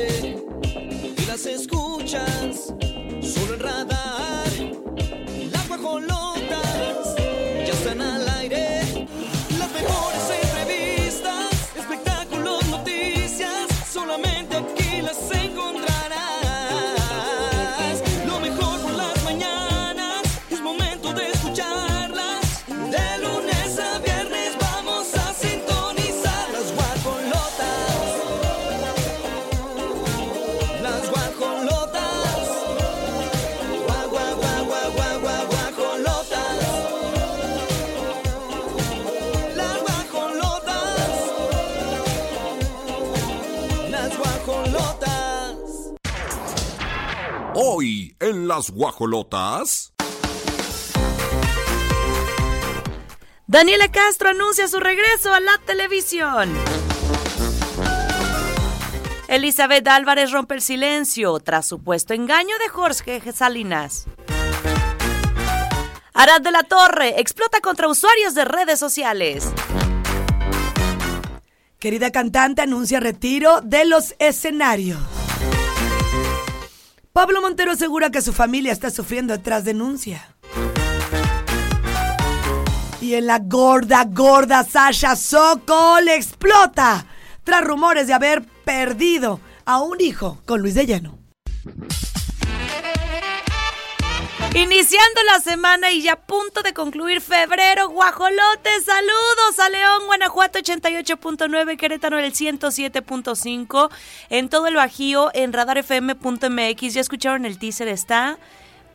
y las escuchas las guajolotas. Daniela Castro anuncia su regreso a la televisión. Elizabeth Álvarez rompe el silencio tras supuesto engaño de Jorge Salinas. Arad de la Torre explota contra usuarios de redes sociales. Querida cantante anuncia retiro de los escenarios. Pablo Montero asegura que su familia está sufriendo tras denuncia. Y en la gorda, gorda Sasha Sokol explota tras rumores de haber perdido a un hijo con Luis de Llano. Iniciando la semana y ya a punto de concluir febrero, guajolotes, saludos a León, Guanajuato 88.9, Querétaro el 107.5, en todo el Bajío, en radarfm.mx, ya escucharon el teaser, está...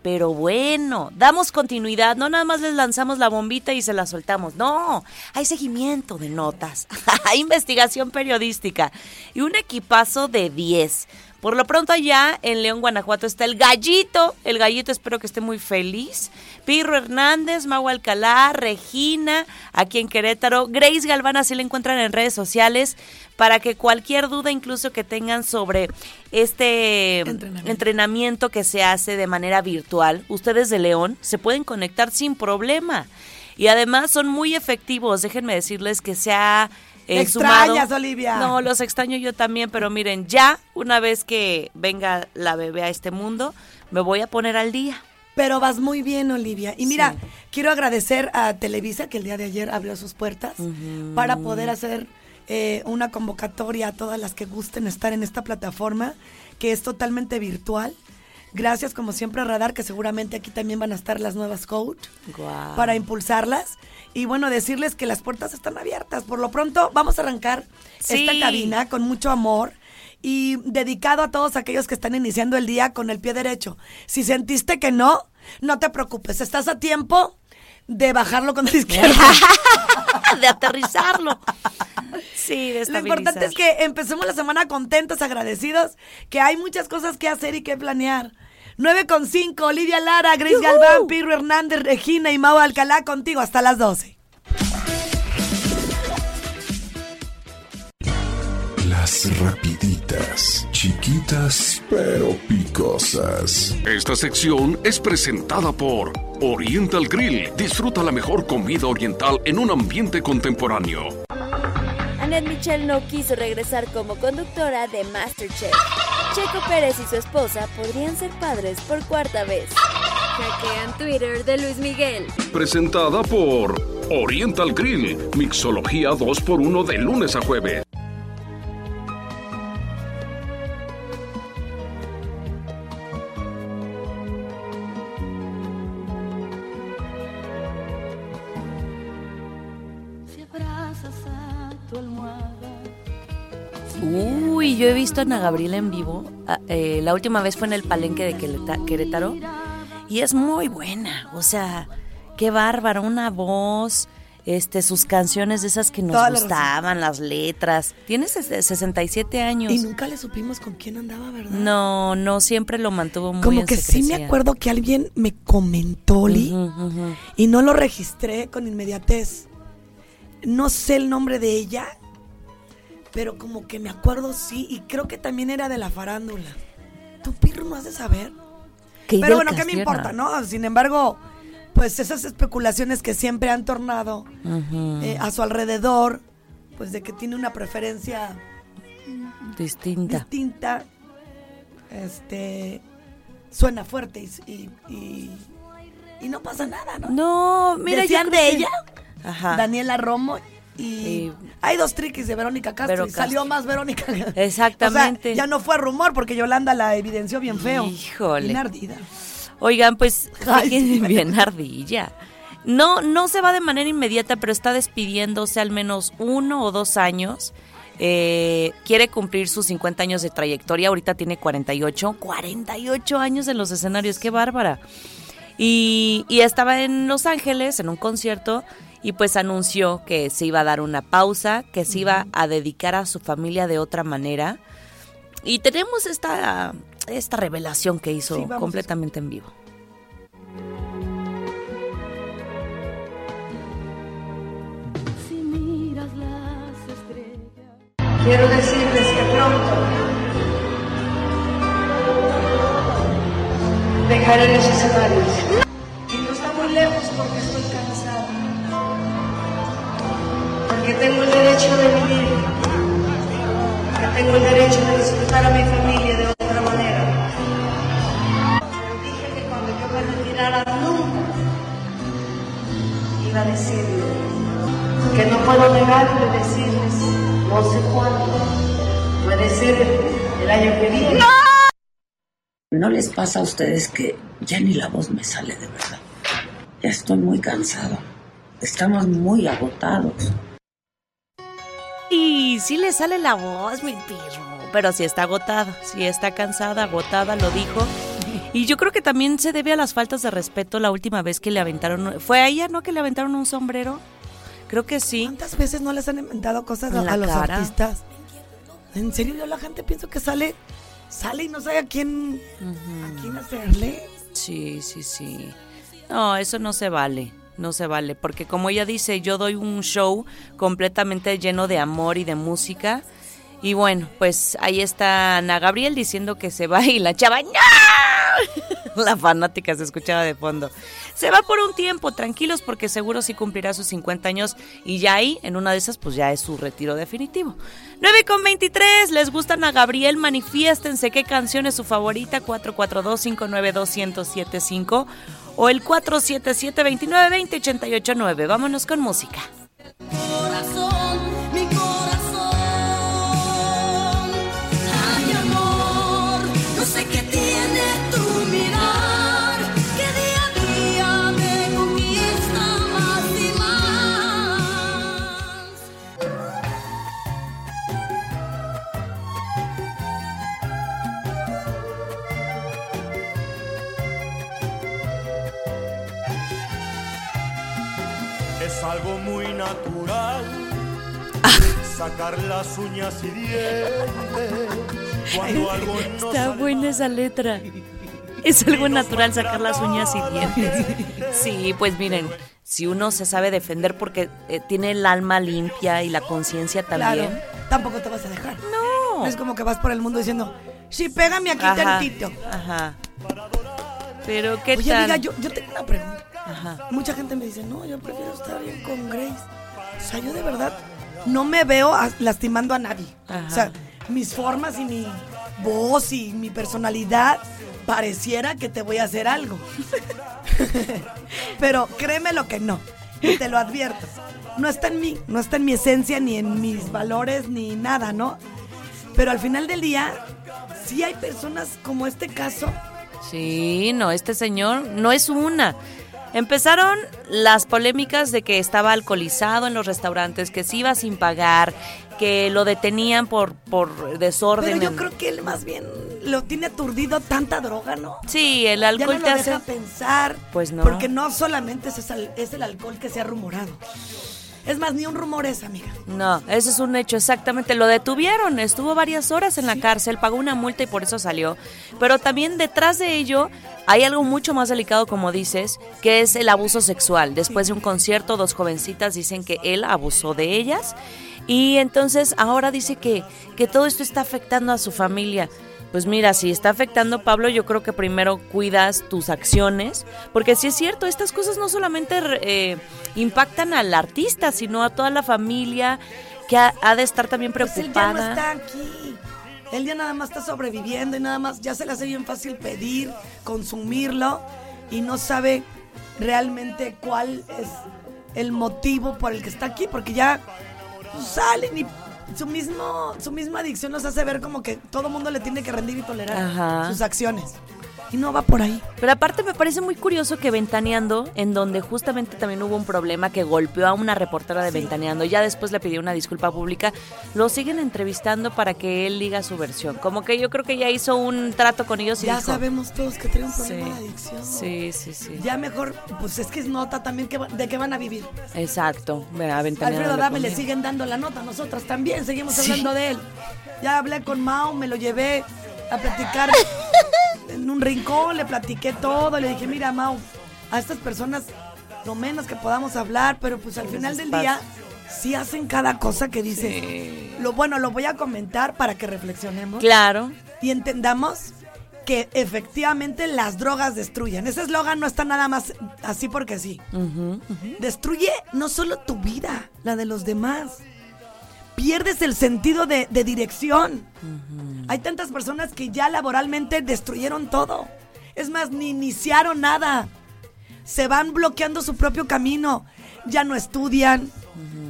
Pero bueno, damos continuidad, no nada más les lanzamos la bombita y se la soltamos, no, hay seguimiento de notas, hay investigación periodística y un equipazo de 10. Por lo pronto allá en León, Guanajuato está el gallito. El gallito espero que esté muy feliz. Pirro Hernández, Mau Alcalá, Regina, aquí en Querétaro. Grace Galván, así la encuentran en redes sociales para que cualquier duda incluso que tengan sobre este Entrenamiento. entrenamiento que se hace de manera virtual, ustedes de León se pueden conectar sin problema. Y además son muy efectivos. Déjenme decirles que se ha eh, extrañas, sumado- Olivia. No, los extraño yo también, pero miren, ya una vez que venga la bebé a este mundo, me voy a poner al día. Pero vas muy bien, Olivia. Y mira, Sí. quiero agradecer a Televisa que el día de ayer abrió sus puertas para poder hacer eh, una convocatoria a todas las que gusten estar en esta plataforma, que es totalmente virtual. Gracias, como siempre, a Radar, que seguramente aquí también van a estar las nuevas coach para impulsarlas. Y bueno, decirles que las puertas están abiertas. Por lo pronto, vamos a arrancar Sí. esta cabina con mucho amor y dedicado a todos aquellos que están iniciando el día con el pie derecho. Si sentiste que no, no te preocupes, estás a tiempo de bajarlo con el izquierdo. de aterrizarlo. Sí, de Lo importante es que empecemos la semana contentos, agradecidos, que hay muchas cosas que hacer y que planear. 9 con 5, Olivia Lara, Grace Galván, Pirro Hernández, Regina y Mau Alcalá contigo hasta las 12. Las rapiditas, chiquitas pero picosas. Esta sección es presentada por Oriental Grill. Disfruta la mejor comida oriental en un ambiente contemporáneo. Annette Michel no quiso regresar como conductora de Masterchef. Checo Pérez y su esposa podrían ser padres por cuarta vez. Hackean Twitter de Luis Miguel. Presentada por Oriental Grill. Mixología 2x1 de lunes a jueves. Yo he visto a Ana Gabriela en vivo. Eh, la última vez fue en el palenque de Querétaro. Y es muy buena. O sea, qué bárbaro. Una voz. Este, sus canciones de esas que nos Toda la razón. gustaban, las letras. Tiene ses- 67 años. Y nunca le supimos con quién andaba, ¿verdad? No, no, siempre lo mantuvo muy Como en que sí me acuerdo que alguien me comentó, ujú. y no lo registré con inmediatez. No sé el nombre de ella, pero como que me acuerdo sí, y creo que también era de la farándula. ¿Tu pirro no has de saber? Pero bueno, ¿qué me importa, no? Sin embargo, pues esas especulaciones que siempre han tornado eh, a su alrededor, pues de que tiene una preferencia Distinta. distinta, este, suena fuerte y, y, y- y no pasa nada, ¿no? No, mira, Decían yo de ella, Ajá. Daniela Romo, y hay dos triquis de Verónica Castro salió más Verónica. Exactamente. O sea, ya no fue rumor porque Yolanda la evidenció bien feo. Híjole. Bien ardida. Oigan, pues Ay, sí. bien ardilla. No, no se va de manera inmediata, pero está despidiéndose al menos uno o dos años. Eh, quiere cumplir sus 50 años de trayectoria. Ahorita tiene 48. 48 años en los escenarios. ¡Qué bárbara! Y, y estaba en Los Ángeles en un concierto y pues anunció que se iba a dar una pausa, que se iba a dedicar a su familia de otra manera. Y tenemos esta, esta revelación que hizo Sí, completamente en vivo. Quiero decirles que pronto dejaré los escenarios. Y no está muy lejos porque Tengo el derecho de vivir. Porque tengo el derecho de disfrutar a mi familia de otra manera. Pero dije que cuando yo me retirara nunca iba a decirle que no puedo negarle decirles no sé cuándo. Puede ser el año que viene. ¿No les pasa a ustedes que ya ni la voz me sale de verdad? Ya estoy muy cansado. Estamos muy agotados. Y sí le sale la voz, mi pirro. Pero sí está agotada, sí está cansada, agotada, lo dijo. Y yo creo que también se debe a las faltas de respeto la última vez que le aventaron. ¿Fue a ella, no? Que le aventaron un sombrero. Creo que sí. ¿Cuántas veces no les han inventado cosas a, los artistas? En serio, yo la gente pienso que sale, sale y no sabe a quién, a quién hacerle. Sí, sí, sí. No, eso no se vale. No se vale. Porque como ella dice, yo doy un show completamente lleno de amor y de música. Y bueno, pues ahí está Ana Gabriel diciendo que se va y la chava, ¡No! La fanática se escuchaba de fondo. Se va por un tiempo, tranquilos, porque seguro sí cumplirá sus 50 años y ya ahí, en una de esas, pues ya es su retiro definitivo. 9 con 23, ¿les gustan a Gabriel? Manifiéstense qué canción es su favorita, 442-592-1075 o el 477-2920-889. Vámonos con música. corazón, mi corazón. Las uñas y dientes cuando algo no Está buena esa letra. Es algo natural sacar las uñas y dientes. Sí, pues miren, si uno se sabe defender porque eh, tiene el alma limpia y la conciencia también. Claro, tampoco te vas a dejar. No. No es como que vas por el mundo diciendo, sí, pégame aquí Ajá, tantito. Ajá. Pero qué Oye, tal. amiga, yo, yo tengo una pregunta. Ajá. Mucha gente me dice, no, yo prefiero estar bien con Grace. O sea, yo de verdad no me veo a- lastimando a nadie. Ajá. O sea, mis formas y mi voz y mi personalidad pareciera que te voy a hacer algo. Pero créeme lo que no. Y te lo advierto. No está en mí, no está en mi esencia, ni en mis valores, ni nada, ¿no? Pero al final del día, sí hay personas como este caso Sí, no, este señor no es una. Empezaron las polémicas de que estaba alcoholizado en los restaurantes, que se iba sin pagar, que lo detenían por, por desorden. Pero yo creo que él más bien lo tiene aturdido tanta droga, ¿no? Sí, el Ya no alcohol lo te hace... deja pensar. Pues no. Porque no solamente es el alcohol que se ha rumorado. Es más, ni un rumor es, amiga. No, eso es un hecho, exactamente. Lo detuvieron, estuvo varias horas en la cárcel, pagó una multa y por eso salió. Pero también detrás de ello hay algo mucho más delicado, como dices, que es el abuso sexual. Después de un concierto, dos jovencitas dicen que él abusó de ellas. Y entonces ahora dice que, que todo esto está afectando a su familia. Pues mira, si está afectando Pablo, yo creo que primero cuidas tus acciones, porque si es cierto, estas cosas no solamente eh, impactan al artista, sino a toda la familia que ha, ha de estar también Pues él ya no preocupada. está aquí. Él ya nada más está sobreviviendo y nada más ya se le hace bien fácil pedir, consumirlo y no sabe realmente cuál es el motivo por el que está aquí, porque ya pues, salen y su mismo su misma adicción nos hace ver como que todo mundo le tiene que rendir y tolerar Ajá. sus acciones. Y no va por ahí. Pero aparte me parece muy curioso que Ventaneando, en donde justamente también hubo un problema que golpeó a una reportera de Ventaneando, ya después le pidió una disculpa pública, lo siguen entrevistando para que él diga su versión. Como que yo creo que ya hizo un trato con ellos y Ya dijo, sabemos todos que tiene un problema Sí. de adicción. Sí, sí, sí. Ya mejor, pues es que es nota también que, de que van a vivir. Exacto. Mira, Ventaneando Alfredo le Adame le siguen dando la nota, nosotras también seguimos Sí. hablando de él. Ya hablé con Mao, me lo llevé a platicar en un rincón, le platiqué todo, le dije, mira Mao, a estas personas lo menos que podamos hablar, pero pues al final del día sí hacen cada cosa que dice. Lo bueno, lo voy a comentar para que reflexionemos Claro. y entendamos que efectivamente las drogas destruyen. Ese eslogan no está nada más así porque sí. Destruye no solo tu vida, la de los demás. Pierdes el sentido de, de dirección. Hay tantas personas que ya laboralmente destruyeron todo. Es más, ni iniciaron nada. Se van bloqueando su propio camino. Ya no estudian.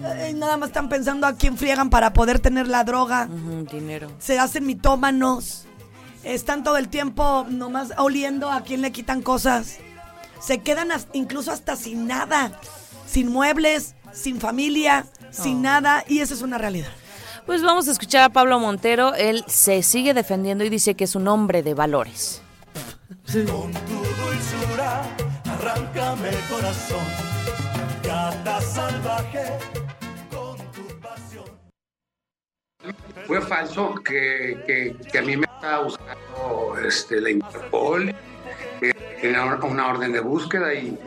Eh, nada más están pensando a quién friegan para poder tener la droga. Dinero. Se hacen mitómanos. Están todo el tiempo nomás oliendo a quién le quitan cosas. Se quedan incluso hasta sin nada. Sin muebles, sin familia, sin nada. Y eso es una realidad. Pues vamos a escuchar a Pablo Montero. Él se sigue defendiendo y dice que es un hombre de valores. Con tu dulzura, arráncame el corazón. Gata salvaje, con tu pasión. Fue falso que, que, que a mí me estaba buscando este, la Interpol, que tenía una orden de búsqueda y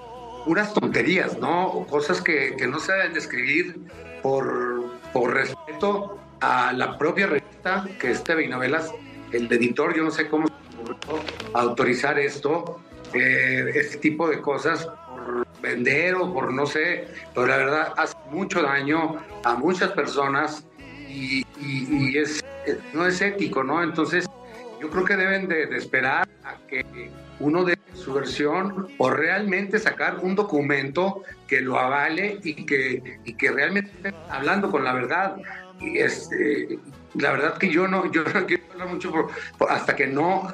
puras tonterías, ¿no? O cosas que, que no se deben describir por, por respeto a la propia revista que es TV Novelas, el editor, yo no sé cómo autorizar esto, eh, este tipo de cosas por vender o por no sé, pero la verdad hace mucho daño a muchas personas y, y- y es, no es ético, ¿no? Entonces, yo creo que deben de, de esperar a que uno dé su versión o realmente sacar un documento que lo avale y que, y que realmente esté hablando con la verdad. Y este, la verdad que yo no, yo no quiero hablar mucho por- por- hasta que no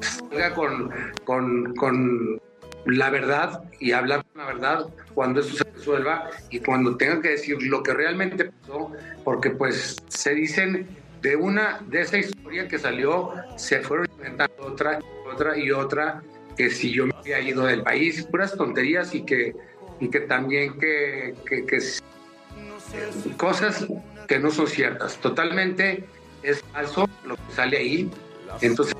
salga con, con, con la verdad y hablar con la verdad cuando eso se resuelva y cuando tengan que decir lo que realmente pasó, porque pues se dicen de una, de esa historia que salió, se fueron inventando otra, otra y otra, que si yo me había ido del país, puras tonterías y que, y que también que, que, cosas que no son ciertas. Totalmente es falso lo que sale ahí. Entonces,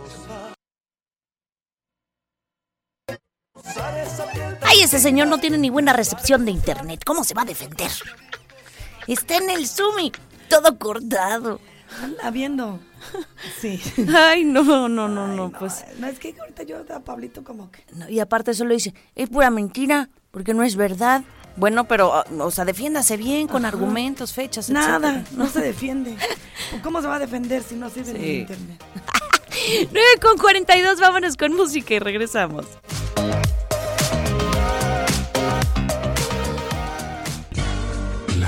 Ay, ese señor no tiene ni buena recepción de internet. ¿Cómo se va a defender? Está en el Zoom y todo cortado. Anda viendo. Sí. Ay, no, no, no, no, pues. No, es que ahorita yo a Pablito como que... no, y aparte solo dice, es pura mentira, porque no es verdad. Bueno, pero, ah, o sea, defiéndase bien, con Ajá. argumentos, fechas, Nada, etcétera. no se defiende. ¿Cómo se va a defender si no sirve Sí. ni internet? 9 con 42, vámonos con música y regresamos.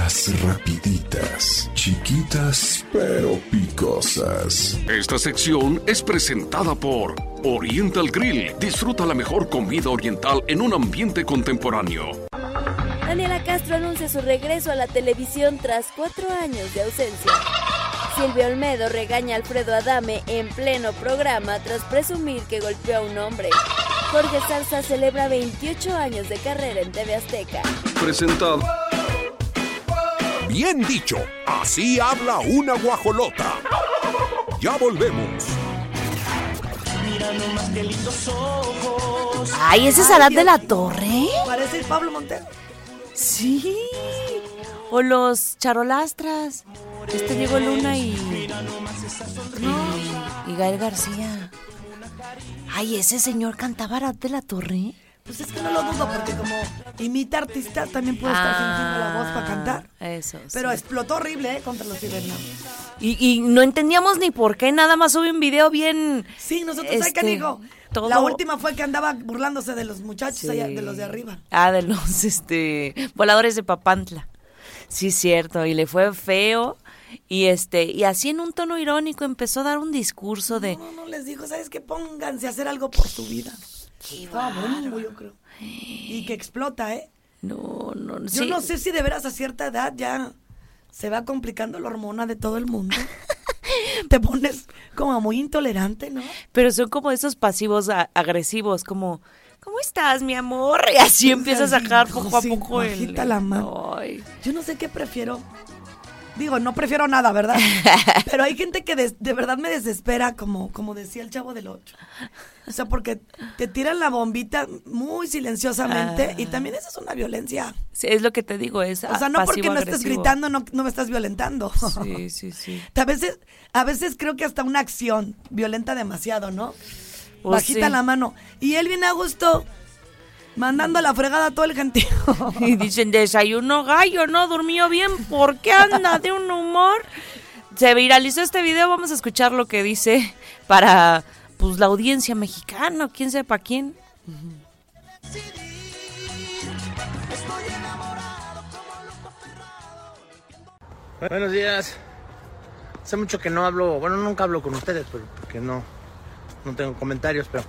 Las rapiditas, chiquitas pero picosas. Esta sección es presentada por Oriental Grill. Disfruta la mejor comida oriental en un ambiente contemporáneo. Daniela Castro anuncia su regreso a la televisión tras cuatro años de ausencia. Silvia Olmedo regaña a Alfredo Adame en pleno programa tras presumir que golpeó a un hombre. Jorge Zarza celebra 28 años de carrera en TV Azteca. Presentado. Bien dicho, así habla una guajolota. Ya volvemos. Mira nomás qué lindos ojos. Ay, ¿ese es Arad de la Torre? Parece el Pablo Montero. Sí. O los charolastras. Este Diego Luna y. Y, y Gael García. Ay, ese señor cantaba Arad de la Torre. Pues es que no lo dudo, porque como imita artista, también puede estar fingiendo la voz para cantar. Eso. Pero sí. explotó horrible, ¿eh? Contra los cibernéticos. Y, y no entendíamos ni por qué, nada más sube un video bien... Sí, nosotros, ¿sabes qué este, todo- La última fue que andaba burlándose de los muchachos Sí. allá, de los de arriba. Ah, de los este voladores de Papantla. Sí, cierto, y le fue feo. Y este, y así en un tono irónico empezó a dar un discurso de No, no les dijo, ¿sabes qué? Pónganse a hacer algo por su vida. Estaba bombo, yo creo. Y que explota, ¿eh? no, no, no. Yo sí. no sé si de veras a cierta edad ya se va complicando la hormona de todo el mundo. Te pones como muy intolerante, ¿no? Pero son como esos pasivos agresivos, como ¿Cómo estás, mi amor? Y así empieza a sacar poco a poco el bajita la mano. Ay. Yo no sé qué prefiero. Digo, no prefiero nada, ¿verdad? Pero hay gente que des- de verdad me desespera, como, como decía el chavo del 8. O sea, porque te tiran la bombita muy silenciosamente y también esa es una violencia. Sí, es lo que te digo, es O sea, no porque no estés gritando, no, no me estás violentando. Sí, sí, sí. A veces, a veces creo que hasta una acción violenta demasiado, ¿no? Pues Bajita sí. la mano. Y él viene a gusto, mandando a la fregada a todo el gentío. Y dicen, desayuno gallo, ¿no? Durmió bien, ¿por qué anda de un humor? Se viralizó este video, vamos a escuchar lo que dice para pues la audiencia mexicana, quién sepa quién. Buenos días. Hace mucho que no hablo, bueno, nunca hablo con ustedes, pero porque no, no tengo comentarios, pero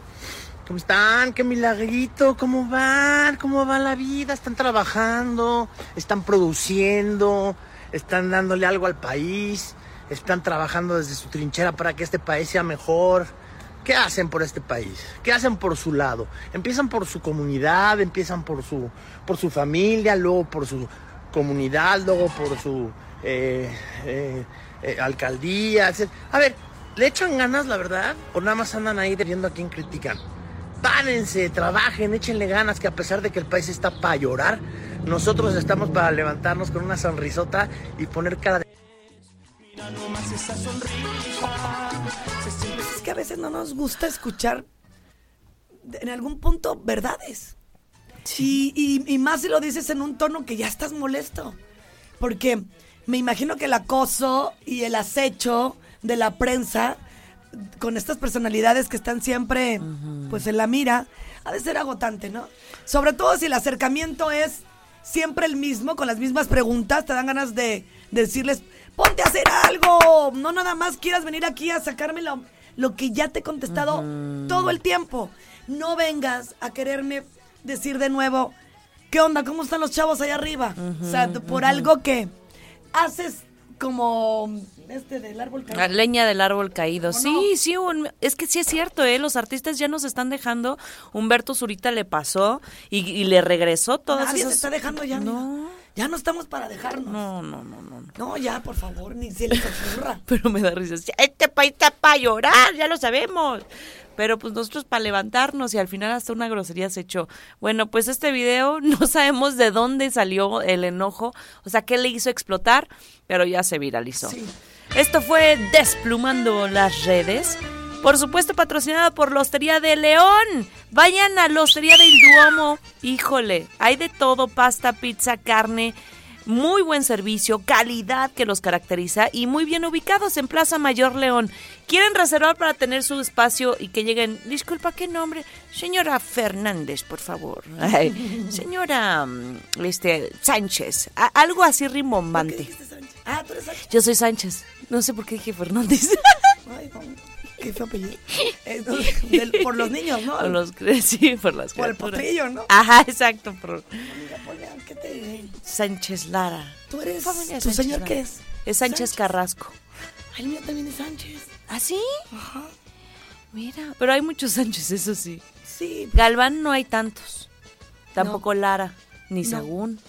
¿cómo están? ¡Qué milagrito! ¿Cómo van? ¿Cómo va la vida? ¿Están trabajando? ¿Están produciendo? ¿Están dándole algo al país? ¿Están trabajando desde su trinchera para que este país sea mejor? ¿Qué hacen por este país? ¿Qué hacen por su lado? Empiezan por su comunidad, empiezan por su, por su familia, luego por su comunidad, luego por su eh, eh, eh, alcaldía. A ver, ¿le echan ganas, la verdad? ¿O nada más andan ahí viendo a quién critican? Párense, trabajen, échenle ganas, que a pesar de que el país está para llorar, nosotros estamos para levantarnos con una sonrisota y poner cara de... Pues es que a veces no nos gusta escuchar en algún punto verdades. Y, y- y más si lo dices en un tono que ya estás molesto. Porque me imagino que el acoso y el acecho de la prensa con estas personalidades que están siempre pues en la mira, ha de ser agotante, ¿no? Sobre todo si el acercamiento es siempre el mismo, con las mismas preguntas, te dan ganas de, de decirles, ponte a hacer algo, no nada más quieras venir aquí a sacarme lo, lo que ya te he contestado todo el tiempo. No vengas a quererme decir de nuevo, ¿qué onda? ¿Cómo están los chavos allá arriba? o sea, por algo que haces como este del árbol caído. La leña del árbol caído. Sí, sí, un- es que sí es cierto, ¿eh? Los artistas ya nos están dejando. Humberto Zurita le pasó y, y le regresó todas Nadie esas... se está dejando ya. No. Ya no estamos para dejarnos. No, no, no, no. No, ya, por favor, ni se les ocurra. Pero me da risa. Este país está para llorar, ya lo sabemos. Pero pues nosotros para levantarnos y al final hasta una grosería se echó. Bueno, pues este video no sabemos de dónde salió el enojo, o sea, qué le hizo explotar, pero ya se viralizó. Esto fue Desplumando las redes. Por supuesto, patrocinado por la Hostería de León. Vayan a la Hostería del Duomo. Híjole, hay de todo, pasta, pizza, carne. Muy buen servicio, calidad que los caracteriza y muy bien ubicados en Plaza Mayor León. ¿Quieren reservar para tener su espacio y que lleguen? Disculpa, ¿qué nombre? Señora Fernández, por favor. Ay, señora mm, este, Sánchez. A- algo así rimbombante. Ah, Sánchez. Yo soy Sánchez. No sé por qué dije Fernández. Ay, qué feo apellido. Del- por los niños, ¿no? Por los, sí, por las Por el criaturas. potrillo, ¿no? Ajá, exacto. Por Mira, ponle, ¿qué te diré? Sánchez Lara. ¿Tú eres? ¿Tu Sánchez señor Lara. qué es? Es Sánchez Carrasco. Ay, el mío también es Sánchez. ¿Ah, sí? Ajá. Mira, pero hay muchos Sánchez, eso sí. Sí. Galván no hay tantos. Tampoco Lara, ni No. Sagún.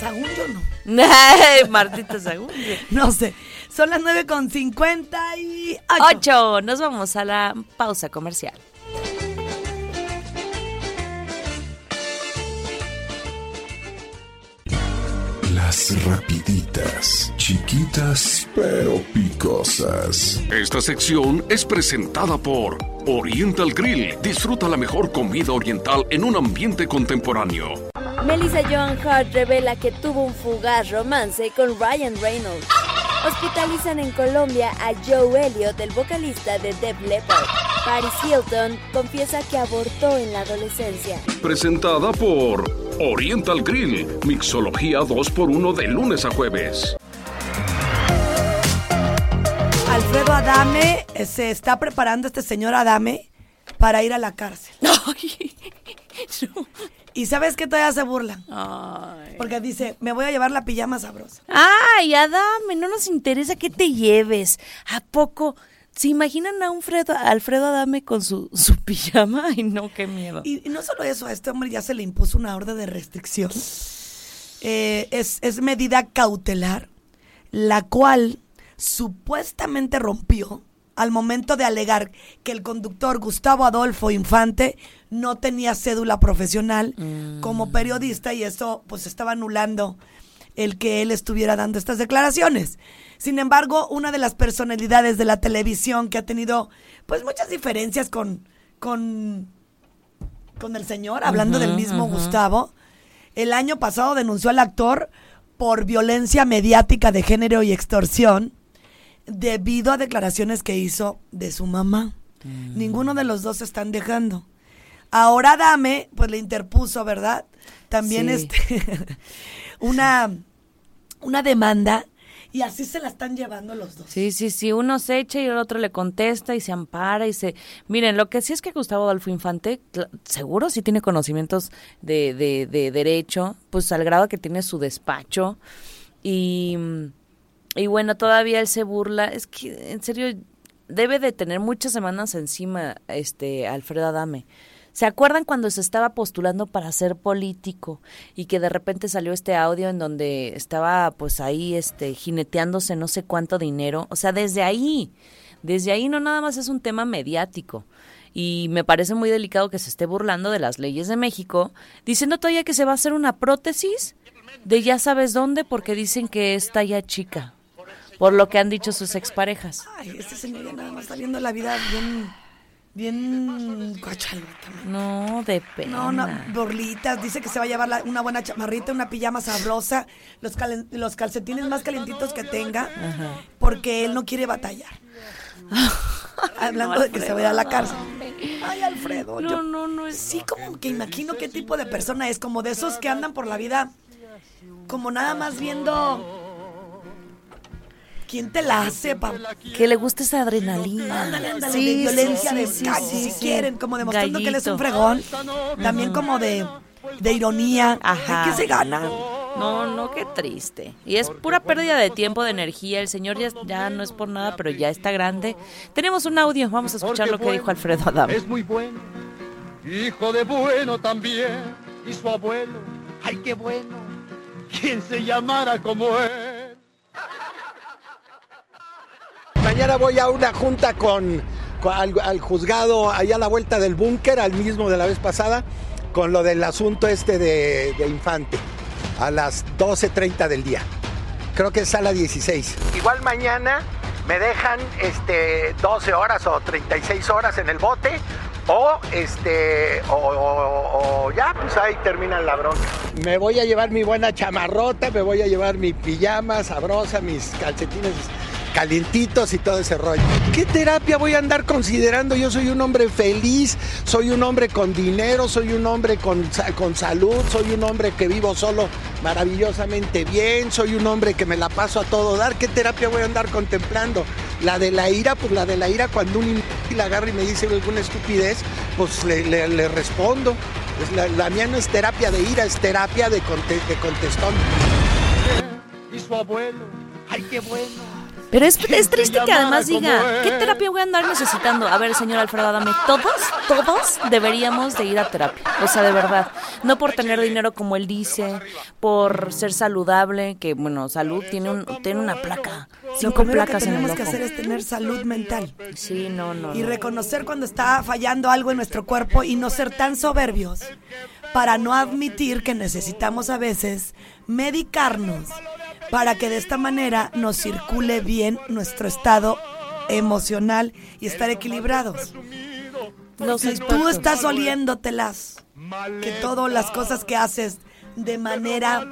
Sagún yo no. Martita Sagún. No sé. Son las 9 con 58. Ocho. Nos vamos a la pausa comercial. Las rapiditas, chiquitas pero picosas. Esta sección es presentada por Oriental Grill. Disfruta la mejor comida oriental en un ambiente contemporáneo. Melissa Joan Hart revela que tuvo un fugaz romance con Ryan Reynolds. Hospitalizan en Colombia a Joe Elliott, el vocalista de Def Leppard. Paris Hilton confiesa que abortó en la adolescencia. Presentada por Oriental Grill, mixología 2x1 de lunes a jueves. Alfredo Adame, eh, se está preparando este señor Adame para ir a la cárcel. Y sabes que todavía se burlan. Porque dice, me voy a llevar la pijama sabrosa. Ay, Adame, no nos interesa que te lleves. ¿A poco? ¿Se imaginan a un Fredo- a Alfredo Adame con su, su pijama? Ay, no, qué miedo. Y, y no solo eso, a este hombre ya se le impuso una orden de restricción. Eh, es, es medida cautelar, la cual supuestamente rompió al momento de alegar que el conductor Gustavo Adolfo Infante no tenía cédula profesional como periodista y eso pues estaba anulando el que él estuviera dando estas declaraciones. Sin embargo, una de las personalidades de la televisión que ha tenido pues muchas diferencias con, con, con el señor, hablando del mismo. Gustavo, el año pasado denunció al actor por violencia mediática de género y extorsión debido a declaraciones que hizo de su mamá. Mm. Ninguno de los dos se están dejando. Ahora Dame, pues le interpuso, ¿verdad? También Sí. este una, una demanda y así se la están llevando los dos. Sí, sí, sí, uno se echa y el otro le contesta y se ampara y se... Miren, lo que sí es que Gustavo Adolfo Infante, seguro sí tiene conocimientos de, de, de derecho, pues al grado que tiene su despacho y, y bueno, todavía él se burla, es que en serio debe de tener muchas semanas encima este Alfredo Adame. ¿Se acuerdan cuando se estaba postulando para ser político y que de repente salió este audio en donde estaba pues ahí este jineteándose no sé cuánto dinero? O sea, desde ahí, desde ahí no nada más es un tema mediático. Y me parece muy delicado que se esté burlando de las leyes de México, diciendo todavía que se va a hacer una prótesis de ya sabes dónde porque dicen que es talla chica, por lo que han dicho sus exparejas. Ay, este señor ya nada más está viendo la vida bien, bien. No, de pena. No, no, borlitas. Dice que se va a llevar la- una buena chamarrita, una pijama sabrosa, los, calen- los calcetines más calentitos que tenga, porque él no quiere batallar. Hablando No, de que se vaya a la cárcel. Ay, Alfredo. No, yo- no, no. Es... Sí, como que imagino qué tipo de persona es, como de esos que andan por la vida, como nada más viendo quién te la hace, pa- Que le gusta esa adrenalina. Ándale, ándale, Sí, de sí, violencia, sí, de sí, calle, sí, si sí. quieren, como demostrando que él es un fregón. También como de, de ironía. Ajá. ¿Qué se gana? No, no, qué triste. Y es pura pérdida de tiempo, de energía. El señor ya, ya no es por nada, pero ya está grande. Tenemos un audio, vamos a escuchar lo que dijo Alfredo Adame. Es muy bueno, hijo de bueno también, y su abuelo, ay qué bueno, quien se llamara como él. Mañana voy a una junta con, con- al, al juzgado allá a la vuelta del búnker, al mismo de la vez pasada, con lo del asunto este de, de Infante, a las 12.30 del día. Creo que es sala 16. Igual mañana me dejan este, 12 horas o 36 horas en el bote, o, este, o, o- o ya, pues ahí termina la bronca. Me voy a llevar mi buena chamarrota, me voy a llevar mi pijama sabrosa, mis calcetines calientitos y todo ese rollo. ¿Qué terapia voy a andar considerando? Yo soy un hombre feliz, soy un hombre con dinero, soy un hombre con, con salud, soy un hombre que vivo solo maravillosamente bien, soy un hombre que me la paso a todo dar. ¿Qué terapia voy a andar contemplando? La de la ira, pues la de la ira cuando un la agarra y me dice alguna estupidez, pues le, respondo. La, mía no es terapia de ira, es terapia de contestón. Y su abuelo, ay qué bueno. Pero es, es triste que además diga, ¿qué terapia voy a andar necesitando? A ver, señor Alfredo Adame, todos, todos deberíamos de ir a terapia. O sea, de verdad. No por tener dinero como él dice, por ser saludable, que bueno, salud tiene, un, tiene una placa, Lo cinco primero que placas en el tenemos ojo. que hacer es tener salud mental. Sí, no, no. Y no. reconocer cuando está fallando algo en nuestro cuerpo y no ser tan soberbios para no admitir que necesitamos a veces medicarnos para que de esta manera nos circule bien nuestro estado emocional y estar equilibrados. Los si tú estás oliéndotelas, que todas las cosas que haces de manera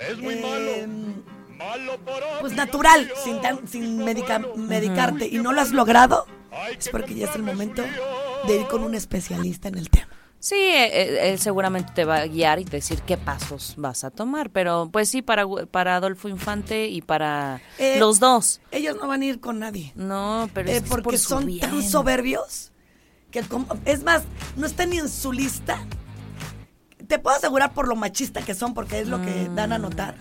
eh, pues natural, sin, tan- sin medica- medicarte y no lo has logrado, es porque ya es el momento de ir con un especialista en el tema. Sí, eh, eh, él seguramente te va a guiar y decir qué pasos vas a tomar, pero pues sí, para, para Adolfo Infante y para Eh, los dos. Ellos no van a ir con nadie. No, pero Eh, es porque por son bien. tan soberbios que como- es más, no están ni en su lista. Te puedo asegurar por lo machista que son, porque es lo que Mm, dan a notar.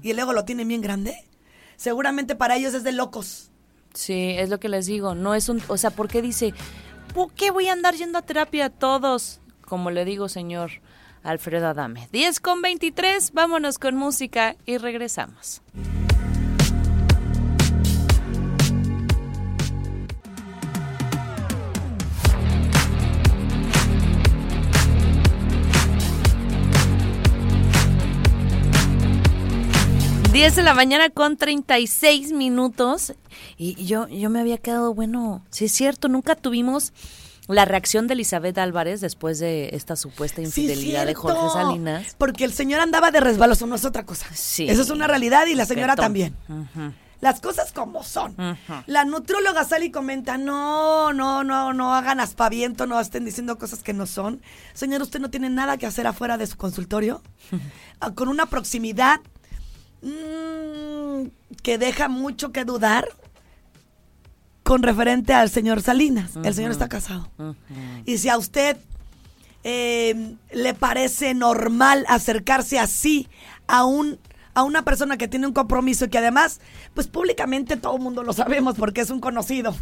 Y luego lo tienen bien grande. Seguramente para ellos es de locos. Sí, es lo que les digo, no es un, o sea, ¿por qué dice, ¿por qué voy a andar yendo a terapia a todos? Como le digo, señor Alfredo Adame. 10 con 23, vámonos con música y regresamos. Diez de la mañana con 36 minutos y yo, yo me había quedado, bueno, sí es cierto, nunca tuvimos la reacción de Elizabeth Álvarez después de esta supuesta Sí, infidelidad de. Jorge Salinas. Porque el señor andaba de resbaloso, no es otra cosa. Sí. Eso es una realidad y la señora también. Las cosas como son. La nutrióloga sale y comenta, no, no, no, no hagan aspaviento, no estén diciendo cosas que no son. Señor, usted no tiene nada que hacer afuera de su consultorio. Ah, Con una proximidad mm, que deja mucho que dudar con referente al señor Salinas. El señor está casado. Y si a usted eh, le parece normal acercarse así a un a una persona que tiene un compromiso y que además, pues públicamente todo el mundo lo sabemos porque es un conocido.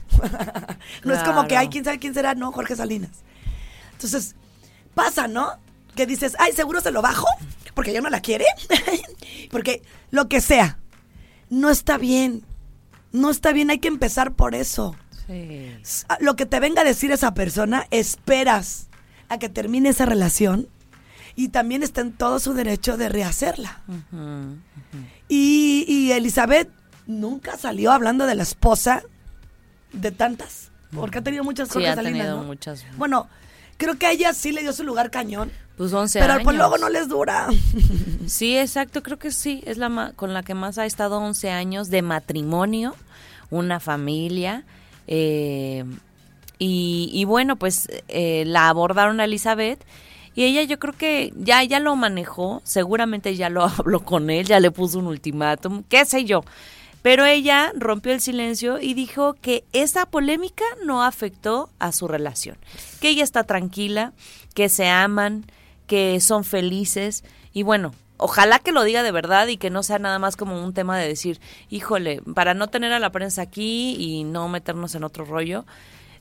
no es como que hay quién sabe quién será, no, Jorge Salinas. Entonces, pasa, ¿no? Que dices, ay, seguro se lo bajo, porque ya no la quiere. porque lo que sea, no está bien. No está bien, hay que empezar por eso. Sí. S- a- Lo que te venga a decir esa persona, esperas a que termine esa relación y también está en todo su derecho de rehacerla. Y, y Elizabeth nunca salió hablando de la esposa de tantas, porque ha tenido muchas Sí, Jorge ha Salinas, tenido ¿no? muchas. Bueno, creo que a ella sí le dio su lugar cañón, Pues 11 pero años. pues luego no les dura. Sí, exacto, creo que sí, es la ma- con la que más ha estado 11 años de matrimonio, una familia. eh, y, y bueno, pues eh, la abordaron a Elizabeth y ella yo creo que ya, ya lo manejó, seguramente ya lo habló con él, ya le puso un ultimátum, qué sé yo. Pero ella rompió el silencio y dijo que esa polémica no afectó a su relación, que ella está tranquila, que se aman, que son felices y bueno, ojalá que lo diga de verdad y que no sea nada más como un tema de decir, híjole, para no tener a la prensa aquí y no meternos en otro rollo.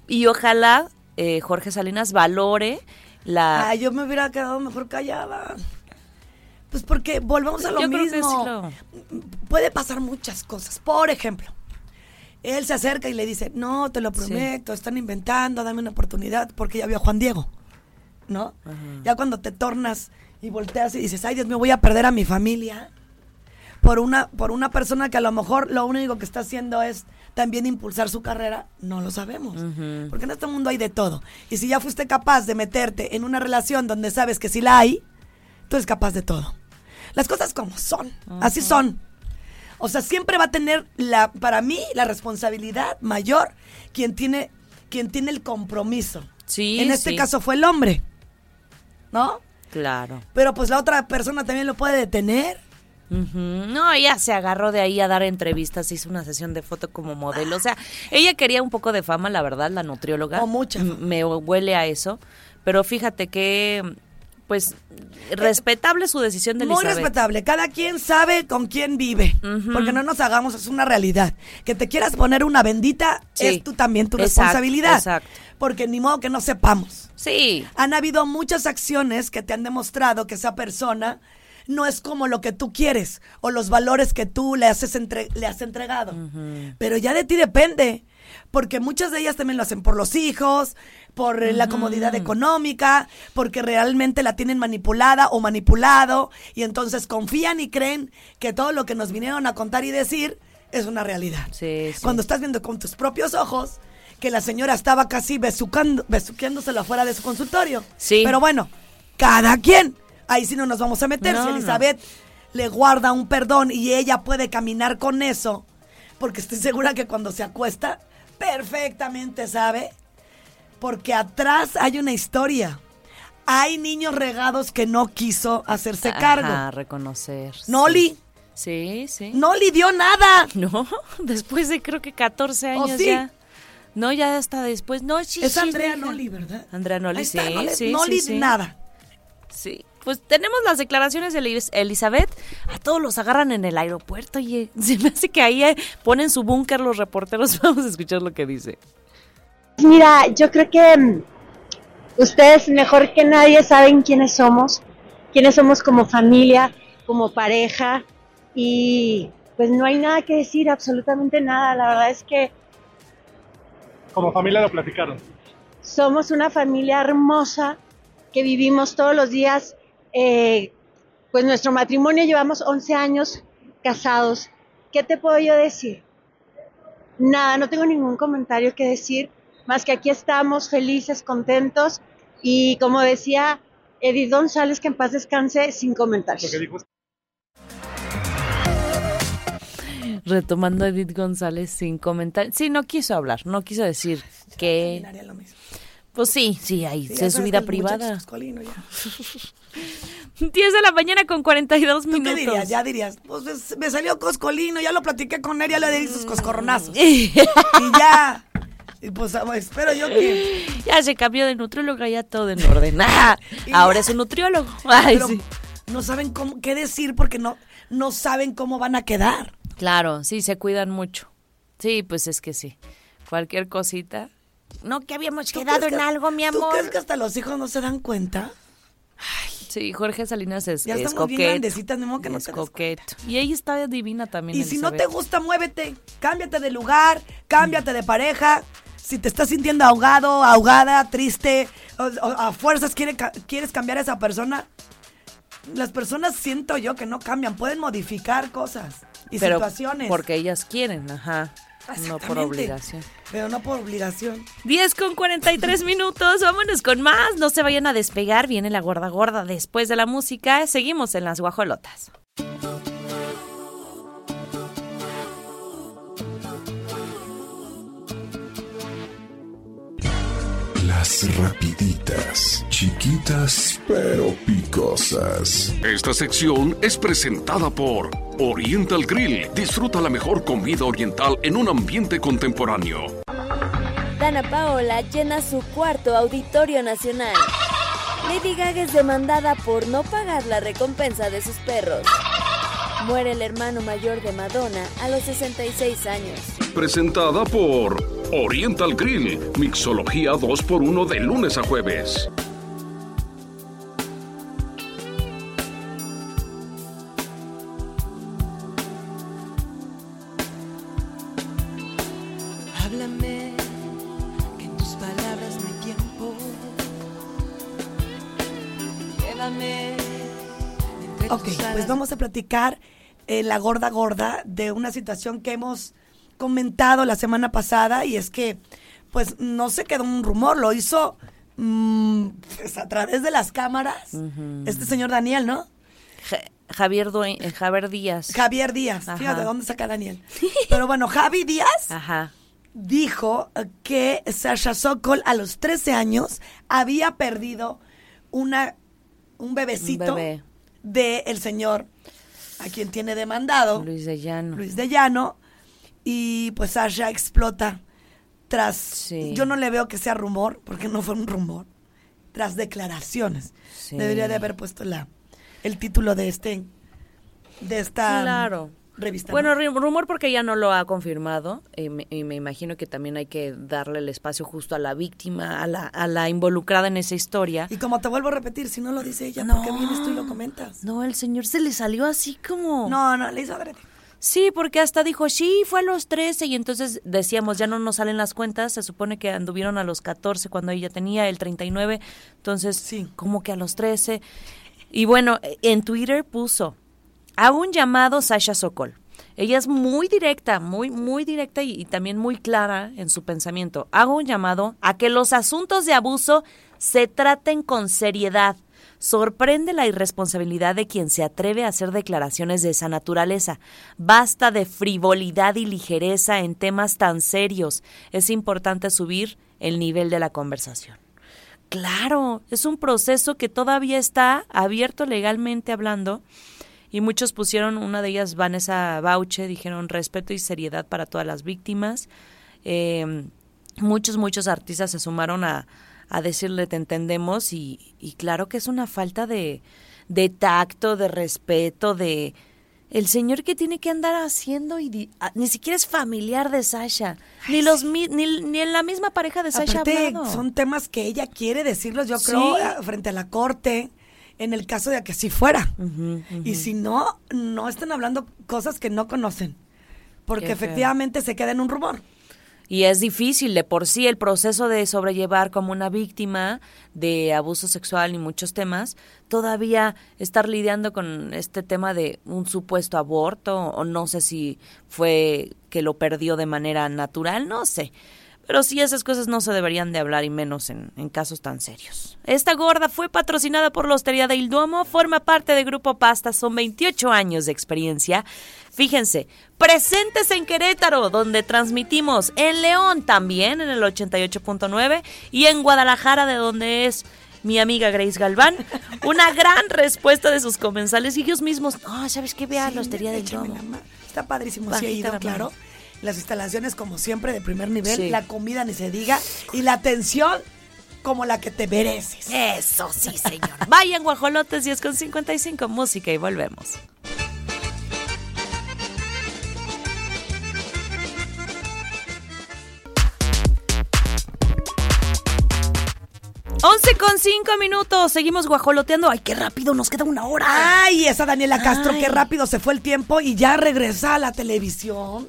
Y ojalá eh, Jorge Salinas valore la... Ay, yo me hubiera quedado mejor callada. Pues porque volvemos a lo Yo creo que mismo. sí lo- Puede pasar muchas cosas. Por ejemplo, él se acerca y le dice, no, te lo prometo, están inventando, dame una oportunidad, porque ya vio a Juan Diego, ¿no? Ya cuando te tornas y volteas y dices, ay Dios mío, voy a perder a mi familia por una, por una persona que a lo mejor lo único que está haciendo es también impulsar su carrera, no lo sabemos. Porque en este mundo hay de todo. Y si ya fuiste capaz de meterte en una relación donde sabes que sí la hay, tú eres capaz de todo. Las cosas como son, así son. O sea, siempre va a tener la, para mí, la responsabilidad mayor quien tiene, quien tiene el compromiso. Sí, en este sí. caso fue el hombre, ¿no? Claro. Pero pues la otra persona también lo puede detener. No, ella se agarró de ahí a dar entrevistas, hizo una sesión de foto como modelo. O sea, ella quería un poco de fama, la verdad, la nutrióloga. O mucha Me huele a eso. Pero fíjate que, pues, respetable su decisión de Muy Elizabeth. respetable. Cada quien sabe con quién vive. Porque no nos hagamos, es una realidad. Que te quieras poner una bendita Sí. es tú también tu Exacto, responsabilidad. exacto. Porque ni modo que no sepamos. Sí. Han habido muchas acciones que te han demostrado que esa persona no es como lo que tú quieres o los valores que tú le, haces entre- le has entregado. Pero ya de ti depende, porque muchas de ellas también lo hacen por los hijos, por eh, la comodidad económica, porque realmente la tienen manipulada o manipulado y entonces confían y creen que todo lo que nos vinieron a contar y decir es una realidad. Sí, sí. Cuando estás viendo con tus propios ojos que la señora estaba casi besucando, besuqueándoselo afuera de su consultorio. Sí. Pero bueno, cada quien. Ahí sí no nos vamos a meter. No, si no. Elizabeth le guarda un perdón y ella puede caminar con eso, porque estoy segura que cuando se acuesta, perfectamente sabe, porque atrás hay una historia. Hay niños regados que no quiso hacerse cargo. Ajá, reconocer. Noli. Sí, sí. No le dio nada. No, después de creo que 14 años ¿Oh, sí? ya. No, ya hasta después. No, sí, Es sí, Andrea. Noli, ¿verdad? Andrea Noli, sí, está, no le- sí, no sí, le- sí. nada. Sí. Pues tenemos las declaraciones de Elizabeth. A todos los agarran en el aeropuerto y se me hace que ahí eh, ponen su búnker los reporteros. Vamos a escuchar lo que dice. Mira, yo creo que mm, ustedes mejor que nadie saben quiénes somos, quiénes somos como familia, como pareja y pues no hay nada que decir, absolutamente nada. La verdad es que Como familia lo platicaron. somos una familia hermosa que vivimos todos los días. eh, pues nuestro matrimonio llevamos 11 años casados. ¿Qué te puedo yo decir? Nada, no tengo ningún comentario que decir, más que aquí estamos felices, contentos y como decía Edith González, que en paz descanse, sin comentarios. Retomando a Edith González sin comentar. Sí, no quiso hablar, no quiso decir que. Pues sí, sí, ahí Sí, es su vida privada. es coscolino ya. 10 de la mañana con 42 ¿Tú minutos. qué dirías? Ya dirías, pues es- me salió coscolino, ya lo platiqué con él, ya le di sus coscorronazos. y ya. Y pues ah, espero yo que. Ya se cambió de nutriólogo, ya todo en orden. Ah, ahora es un nutriólogo. Ay, Pero sí. no saben cómo, qué decir porque no, no saben cómo van a quedar. Claro, sí, se cuidan mucho. Sí, pues es que sí. Cualquier cosita. No, que habíamos ¿Tú quedado en que- algo, mi ¿Tú amor. crees que hasta los hijos no se dan cuenta? Sí, Jorge Salinas es, Ya es estamos bien coqueto. grandecitas, ni modo que no te coqueto. Y ella está divina también. Y si no te gusta, muévete. Cámbiate de lugar, cámbiate de pareja. Si te estás sintiendo ahogado, ahogada, triste, o- o a fuerzas quiere quieres cambiar a esa persona, las personas siento yo que no cambian, pueden modificar cosas y Pero situaciones. Porque ellas quieren, ajá. No por obligación. Pero no por obligación. 10 con 43 minutos, vámonos con más. No se vayan a despegar, viene la gorda gorda después de la música. Seguimos en las guajolotas. Las rapiditas, chiquitas pero picosas. Esta sección es presentada por Oriental Grill. Disfruta la mejor comida oriental en un ambiente contemporáneo. Dana Paola llena su cuarto auditorio nacional. Lady Gaga es demandada por no pagar la recompensa de sus perros. Muere el hermano mayor de Madonna a los 66 años. Presentada por Oriental Grill. Mixología 2x1 de lunes a jueves. Háblame, que en tus palabras no hay tiempo. Llévame. Ok, pues vamos a platicar eh, la gorda gorda de una situación que hemos comentado la semana pasada y es que pues no se quedó un rumor, lo hizo mm, pues, a través de las cámaras este señor Daniel, ¿no? Ja- Javier, Due- eh, Javier Díaz. Javier Díaz, Ajá. fíjate de dónde saca Daniel. Pero bueno, Javi Díaz Ajá. dijo que Sasha Sokol a los 13 años había perdido una un bebecito Un bebé. De el señor a quien tiene demandado Luis de Llano. Luis de Llano y pues Sasha explota tras yo no le veo que sea rumor porque no fue un rumor tras declaraciones Sí. debería de haber puesto la el título de este de esta Claro. Revista Bueno, ¿no? ru- rumor porque ella no lo ha confirmado y me, y me imagino que también hay que darle el espacio justo a la víctima, a la, a la involucrada en esa historia. y como te vuelvo a repetir si no lo dice ella ¿por qué vienes tú y lo comentas? No, el señor se le salió así como... no no le hizo adrede Sí, porque hasta dijo, sí, fue a los 13 y entonces decíamos, ya no nos salen las cuentas, se supone que anduvieron a los 14 cuando ella tenía el 39, entonces sí. como que a los 13. Y bueno, en Twitter puso, hago un llamado Sasha Sokol. Ella es muy directa, muy, muy directa y, y también muy clara en su pensamiento. Hago un llamado a que los asuntos de abuso se traten con seriedad. Sorprende la irresponsabilidad de quien se atreve a hacer declaraciones de esa naturaleza. Basta de frivolidad y ligereza en temas tan serios. Es importante subir el nivel de la conversación. Claro, es un proceso que todavía está abierto legalmente hablando y muchos pusieron, una de ellas, Vanessa Bauche, dijeron respeto y seriedad para todas las víctimas. Eh, muchos, muchos artistas se sumaron a, a decirle te entendemos y, y claro que es una falta de, de tacto, de respeto, de... El señor que tiene que andar haciendo y di- ah, ni siquiera es familiar de Sasha, ni los mi- ni, ni en la misma pareja de Sasha Aparte, son temas que ella quiere decirlos, yo creo, a- frente a la corte, en el caso de que sí fuera. Y si no, no están hablando cosas que no conocen. Porque Qué feo. efectivamente se queda en un rumor. Y es difícil de por sí el proceso de sobrellevar como una víctima de abuso sexual y muchos temas, todavía estar lidiando con este tema de un supuesto aborto o no sé si fue que lo perdió de manera natural, no sé. Pero sí, esas cosas no se deberían de hablar y menos en, en casos tan serios. Esta gorda fue patrocinada por la Hostería del Duomo, forma parte de Grupo Pasta, son 28 años de experiencia. Fíjense, presentes en Querétaro, donde transmitimos en León también, en el 88.9, y en Guadalajara, de donde es mi amiga Grace Galván, una gran respuesta de sus comensales y ellos mismos, no, ¿sabes qué? Ve a la Hostería del Duomo. Está padrísimo, sí he ido, la claro. mano. Las instalaciones, como siempre, de primer nivel. Sí. La comida, ni se diga. Y la atención, como la que te mereces. Eso sí, señor. Vayan guajolotes 10 con 55, música y volvemos. Once con cinco minutos, seguimos guajoloteando. Ay, qué rápido, nos queda una hora. Ay, esa Daniela Castro, Ay. qué rápido se fue el tiempo y ya regresa a la televisión.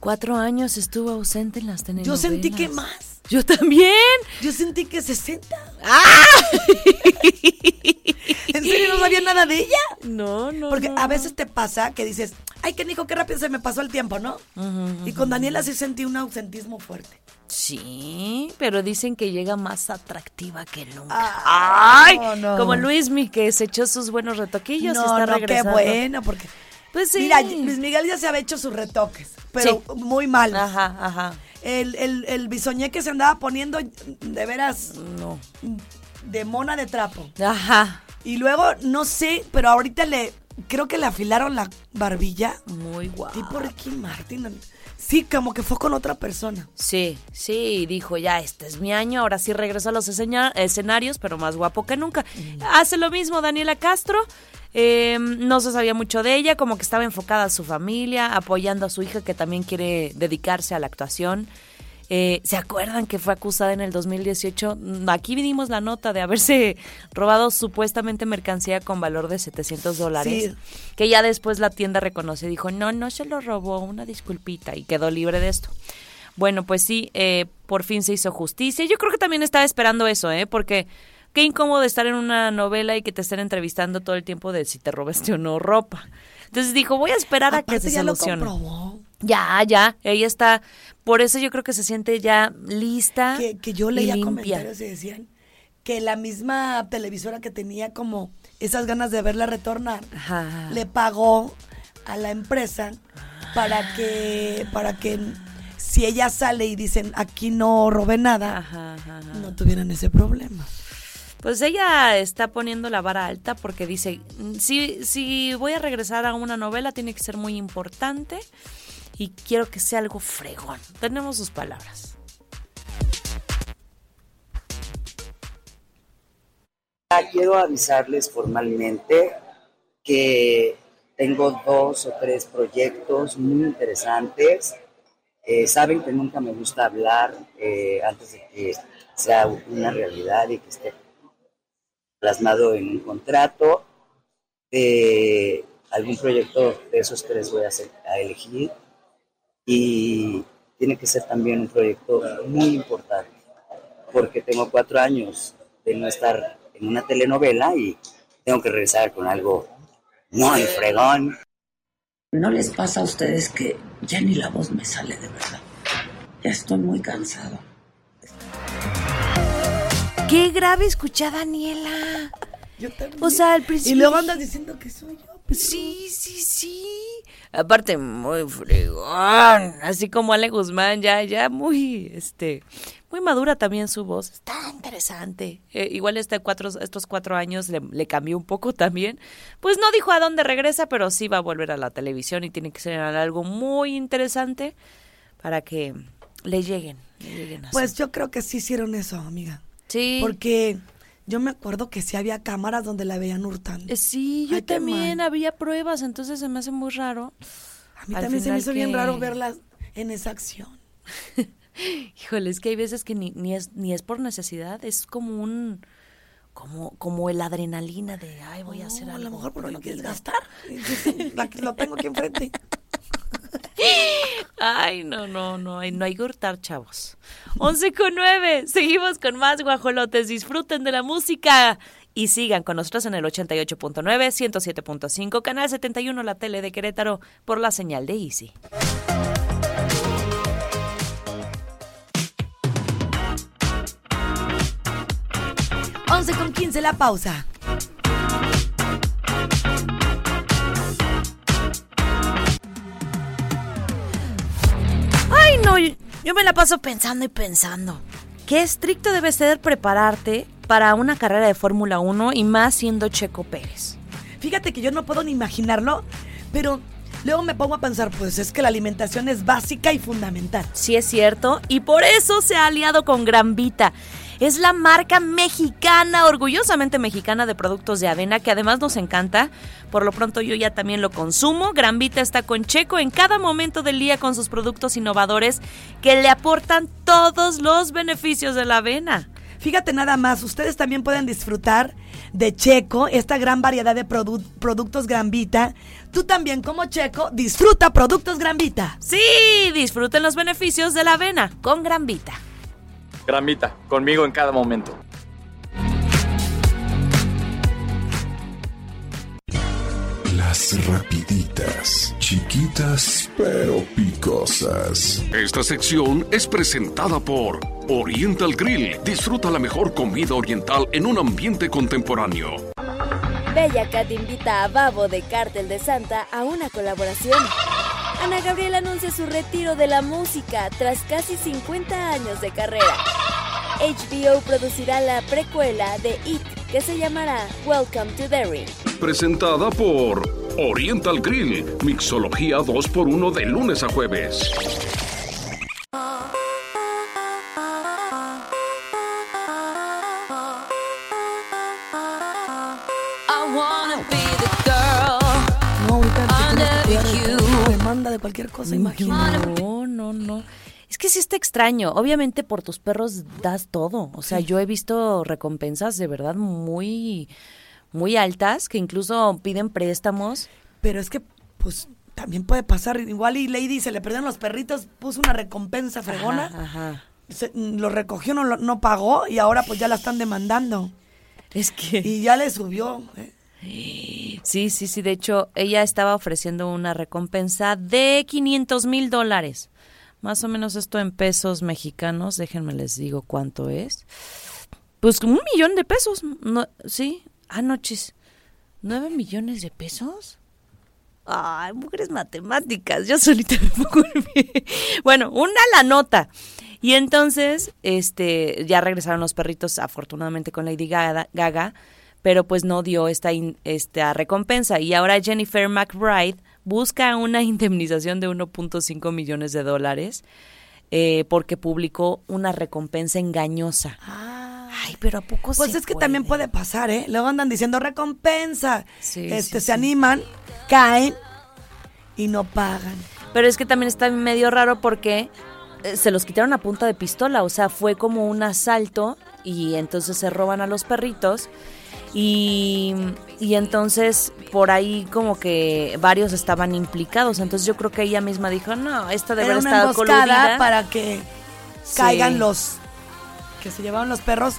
Cuatro años estuvo ausente en las Yo telenovelas. sentí que más. Yo también. Yo sentí que 60. ¡Ah! ¿En serio no sabía nada de ella? No, no. Porque no, a veces te pasa que dices, ay, qué hijo, qué rápido se me pasó el tiempo, ¿no? Y con Daniela sí sentí un ausentismo fuerte. Sí, pero dicen que llega más atractiva que nunca. Ah, Ay, no, no. como Luismi que se echó sus buenos retoquillos y está no, qué regresando. bueno, porque... Pues sí. Mira, Luis Miguel ya se había hecho sus retoques, pero muy mal. Ajá, ajá. El, el, el bisoñé que se andaba poniendo, de veras, No. de mona de trapo. Ajá. Y luego, no sé, pero ahorita le, creo que le afilaron la barbilla. Muy guau. Tipo Ricky Martin. Sí, como que fue con otra persona. Sí, sí, dijo, ya, este es mi año, ahora sí regreso a los escena- escenarios, pero más guapo que nunca. Hace lo mismo Daniela Castro, eh, no se sabía mucho de ella, como que estaba enfocada a su familia, apoyando a su hija que también quiere dedicarse a la actuación. Eh, ¿Se acuerdan que fue acusada en el 2018? Mm, Aquí vinimos la nota de haberse robado supuestamente mercancía con valor de 700 dólares. Sí. Que ya después la tienda reconoció y dijo, no, no se lo robó, una disculpita, y quedó libre de esto. Bueno, pues sí, eh, por fin se hizo justicia. Yo creo que también estaba esperando eso, ¿eh? Porque qué incómodo estar en una novela y que te estén entrevistando todo el tiempo de si te robaste o no ropa. Entonces dijo, voy a esperar a que se ya solucione. Ya, ya, ella está, por eso yo creo que se siente ya lista. Que, que yo leía limpia. comentarios y decían que la misma televisora que tenía como esas ganas de verla retornar, Ajá. le pagó a la empresa para que, para que si ella sale y dicen aquí no robé nada, Ajá, ajá, ajá. no tuvieran ese problema. Pues ella está poniendo la vara alta porque dice, "Mm, si, si voy a regresar a una novela tiene que ser muy importante y quiero que sea algo fregón. Tenemos sus palabras. Ah, Quiero avisarles formalmente que tengo dos o tres proyectos muy interesantes. Eh, saben que nunca me gusta hablar eh, antes de que sea una realidad y que esté plasmado en un contrato. Eh, algún proyecto de esos tres voy a, a elegir y tiene que ser también un proyecto muy importante porque tengo cuatro años de no estar en una telenovela y tengo que regresar con algo muy fregón. ¿No les pasa a ustedes que ya ni la voz me sale de verdad? Ya estoy muy cansado. ¡Qué grave escuchar Daniela! Yo también. O sea, al principio. Y luego andas diciendo que soy yo. Sí, sí, sí. Aparte, muy fregón. Así como Ale Guzmán, ya, ya muy, este, muy madura también su voz. Está interesante. Eh, igual este cuatro, estos cuatro años le, le cambió un poco también. Pues no dijo a dónde regresa, pero sí va a volver a la televisión y tiene que ser algo muy interesante para que le lleguen. le lleguen a Pues yo creo que sí hicieron eso, amiga. Sí. Porque yo me acuerdo que sí había cámaras donde la veían hurtando. Eh, Sí, yo Ay, también había pruebas, entonces se me hace muy raro. A mí también se me hizo bien raro verlas en esa acción. Híjole, es que hay veces que ni, ni es ni es por necesidad, es como un como como el adrenalina de ay voy a hacer algo. A lo mejor por porque no mi quieres vida". gastar. Y dices, "La que Lo tengo aquí enfrente. Ay, no, no, no, no hay que hurtar, chavos. 11 con 9, seguimos con más guajolotes, disfruten de la música y sigan con nosotros en el 88.9, 107.5, canal 71, la tele de Querétaro, por la señal de Easy. Con 15 la pausa. Ay, no, yo me la paso pensando y pensando. Qué estricto debe ser prepararte para una carrera de Fórmula 1 y más siendo Checo Pérez. Fíjate que yo no puedo ni imaginarlo, pero luego me pongo a pensar, pues es que la alimentación es básica y fundamental. Sí es cierto, y por eso se ha aliado con Gran Vita. Es la marca mexicana, orgullosamente mexicana de productos de avena, que además nos encanta. Por lo pronto yo ya también lo consumo. Gran Vita está con Checo en cada momento del día con sus productos innovadores que le aportan todos los beneficios de la avena. Fíjate nada más, ustedes también pueden disfrutar de Checo, esta gran variedad de produ- productos Gran Vita. Tú también como Checo, disfruta productos Gran Vita. Sí, disfruten los beneficios de la avena con Gran Vita. Gramita, conmigo en cada momento. Las rapiditas, chiquitas pero picosas. Esta sección es presentada por Oriental Grill. Disfruta la mejor comida oriental en un ambiente contemporáneo. Bella Cat invita a Babo de Cártel de Santa a una colaboración. Ana Gabriel anuncia su retiro de la música tras casi 50 años de carrera. HBO producirá la precuela de It, que se llamará Welcome to Derry. Presentada por Oriental Grill. Mixología 2x1 de lunes a jueves. I wanna be the girl. No, Under you. Demanda de cualquier cosa, imagínate. No, no, no. Es que sí está extraño. Obviamente por tus perros das todo. O sea, yo he visto recompensas de verdad muy, muy altas que incluso piden préstamos. Pero es que, pues, también puede pasar. Igual y Lady se le perdieron los perritos, puso una recompensa fregona. Ajá, ajá. se- lo recogió, no, no pagó y ahora pues ya la están demandando. Es que... Y ya le subió. ¿eh? Sí, sí, sí. De hecho, ella estaba ofreciendo una recompensa de 500 mil dólares. Más o menos esto en pesos mexicanos. Déjenme les digo cuánto es. Pues un millón de pesos. No, sí. Ah. ¿Nueve millones de pesos? Ay, mujeres matemáticas. Yo solita me pongo. Bueno, una la nota. Y entonces, este, ya regresaron los perritos, afortunadamente con Lady Gaga, pero pues no dio esta, in- esta recompensa. Y ahora Jennifer McBride busca una indemnización de 1.5 millones de dólares eh, porque publicó una recompensa engañosa. Ay, pero ¿a poco Pues se es que también puede pasar, ¿eh? Luego andan diciendo recompensa. Sí, este, sí, se sí. animan, caen y no pagan. Pero es que también está medio raro porque eh, se los quitaron a punta de pistola, o sea, fue como un asalto y entonces se roban a los perritos y, y entonces por ahí como que varios estaban implicados, entonces yo creo que ella misma dijo, no, esta debe Era haber estado coludida. para que Sí. caigan los que se llevaban los perros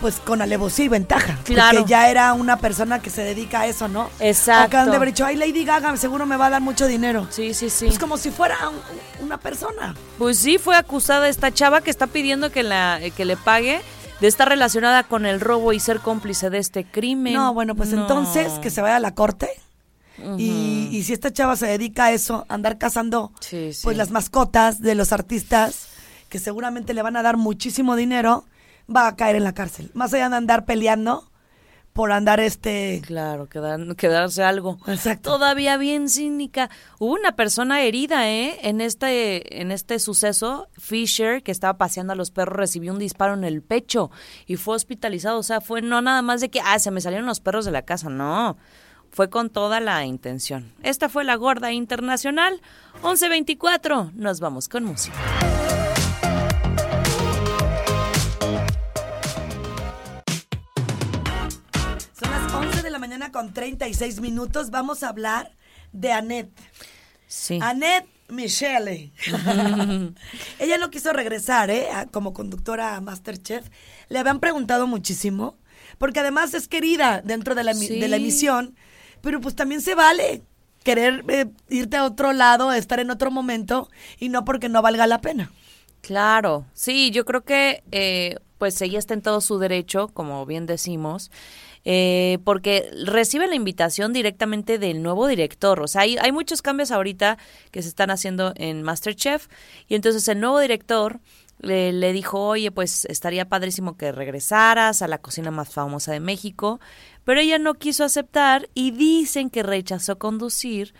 pues con alevosía y ventaja. Claro. Porque ya era una persona que se dedica a eso, ¿no? Exacto. O que han de haber dicho, ay, Lady Gaga seguro me va a dar mucho dinero. Sí, sí, sí. Pues como si fuera un- una persona. Pues sí, fue acusada esta chava que está pidiendo que, la, que le pague de estar relacionada con el robo y ser cómplice de este crimen. No, bueno, pues No. entonces que se vaya a la corte. Y, y si esta chava se dedica a eso, a andar cazando Sí, sí. pues las mascotas de los artistas, que seguramente le van a dar muchísimo dinero, va a caer en la cárcel. Más allá de andar peleando por andar este... Claro, quedan- quedarse algo. Exacto. Todavía bien cínica. Hubo una persona herida, ¿eh? En este, en este suceso, Fisher, que estaba paseando a los perros, recibió un disparo en el pecho y fue hospitalizado. O sea, fue no nada más de que, ah, se me salieron los perros de la casa. No, fue con toda la intención. Esta fue la gorda internacional. 1124. Nos vamos con música. Mañana con 36 minutos. Vamos a hablar de Annette. Sí. Annette Michele. Ella no quiso regresar, ¿eh? como conductora a Masterchef. Le habían preguntado muchísimo, porque además es querida dentro de la, Sí. de la emisión, pero pues también se vale querer eh, irte a otro lado, estar en otro momento, y no porque no valga la pena. Claro, sí, yo creo que eh, pues ella está en todo su derecho, como bien decimos, eh, porque recibe la invitación directamente del nuevo director. O sea, hay, hay muchos cambios ahorita que se están haciendo en Masterchef y entonces el nuevo director le, le dijo, oye, pues estaría padrísimo que regresaras a la cocina más famosa de México, pero ella no quiso aceptar y dicen que rechazó conducir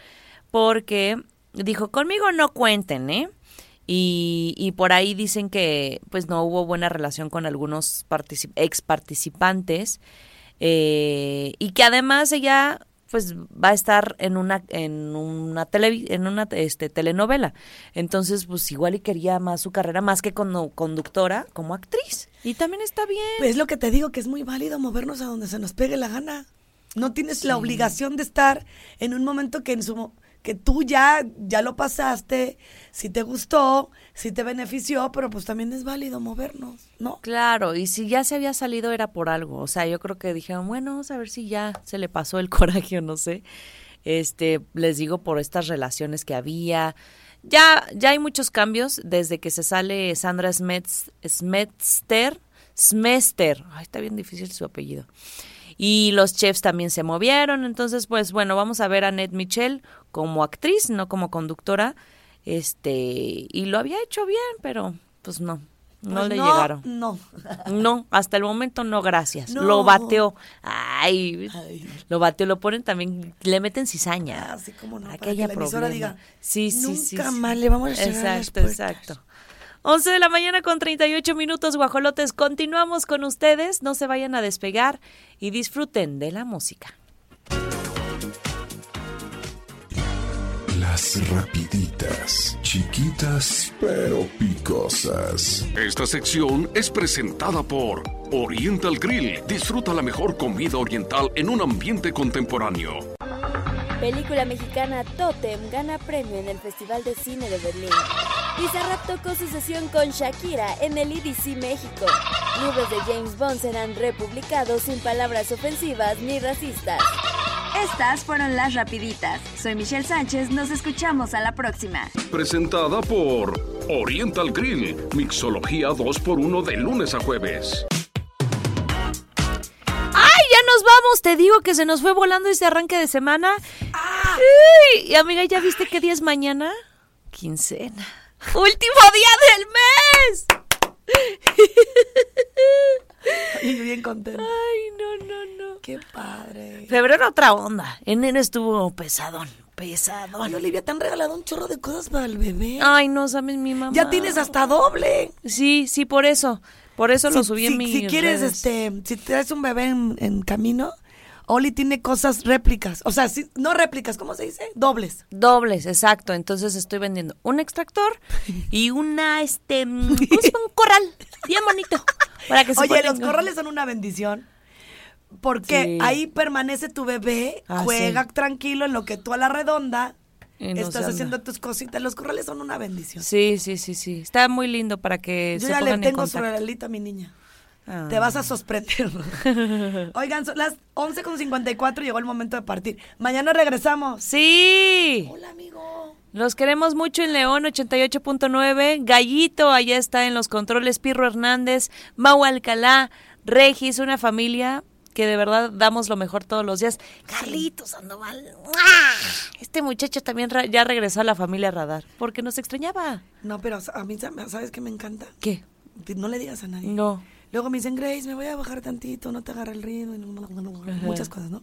porque dijo, conmigo no cuenten, ¿eh? Y, y por ahí dicen que pues no hubo buena relación con algunos ex participantes eh, y que además ella pues va a estar en una en una televi- en una este telenovela. Entonces pues igual y quería más su carrera más que como conductora como actriz. Y también está bien. Es lo que te digo, que es muy válido movernos a donde se nos pegue la gana. No tienes la obligación de estar en un momento que en su que tú ya ya lo pasaste, si te gustó, si te benefició, pero pues también es válido movernos, ¿no? Claro, y si ya se había salido era por algo. O sea, yo creo que dijeron, bueno, vamos a ver si ya se le pasó el coraje o no sé. Este, les digo por estas relaciones que había. Ya, ya hay muchos cambios desde que se sale Sandra Smets, Smetster, Smester. Ay, está bien difícil su apellido. Y los chefs también se movieron. Entonces, pues bueno, vamos a ver a Ned Michel como actriz, no como conductora. Este, y lo había hecho bien, pero pues no, no Pues le no, llegaron. No. No, hasta el momento no, gracias. No. Lo bateó. Ay, lo bateó, lo ponen también, le meten cizaña. Así como no, para para que haya la emisora diga, sí, sí, sí. "Nunca sí. más le vamos a las Exacto, puertas". exacto. 11 de la mañana con 38 minutos, guajolotes. Continuamos con ustedes. No se vayan a despegar y disfruten de la música. Las rapiditas, chiquitas pero picosas. Esta sección es presentada por Oriental Grill. Disfruta la mejor comida oriental en un ambiente contemporáneo. Película mexicana Totem gana premio en el Festival de Cine de Berlín. Bizarrap tocó su sesión con Shakira en el EDC México. Libros de James Bond serán republicados sin palabras ofensivas ni racistas. Estas fueron las rapiditas. Soy Michelle Sánchez, nos escuchamos a la próxima. Presentada por Oriental Grill. Mixología 2x1 de lunes a jueves. ¡Ay, ya nos vamos! Te digo que se nos fue volando ese arranque de semana. ¡Ay! Y amiga, ¿ya viste qué día es mañana? Quincena. ¡Último día del mes! Y bien contenta. Ay, no, no, no. Qué padre. Febrero otra onda. Enero estuvo pesadón, pesadón. Ay, Olivia, te han regalado un chorro de cosas para el bebé. Ay, no sabes mi mamá. Ya tienes hasta doble. Sí, sí, por eso. Por eso lo Si- subí si, en mi Si quieres, este, si traes un bebé en, en camino, Oli tiene cosas réplicas. O sea, sí, no réplicas, ¿cómo se dice? Dobles. Dobles, exacto. Entonces estoy vendiendo un extractor y una, este, mm, ¿cómo se llama? un corral. Bien bonito. Para que se Oye, los corrales son una bendición. Porque Sí. ahí permanece tu bebé, Ah, juega sí. tranquilo en lo que tú a la redonda no estás haciendo tus cositas. Los corrales son una bendición. Sí, sí, sí, sí. Está muy lindo para que Yo se ya le pongan tengo su regalito a mi niña. Ah. Te vas a sorprender. Oigan, son las 11.54 llegó el momento de partir. Mañana regresamos. Sí. Hola, amigo. Los queremos mucho en León 88.9. Gallito, allá está en los controles. Pirro Hernández, Mau Alcalá, Regis, una familia que de verdad damos lo mejor todos los días. Carlitos Sandoval. Este muchacho también ya regresó a la familia Radar porque nos extrañaba. No, pero a mí, ¿sabes qué me encanta? ¿Qué? No le digas a nadie. No. Luego me dicen, Grace, me voy a bajar tantito, no te agarra el ritmo, y no- no- no- no- muchas cosas, ¿no?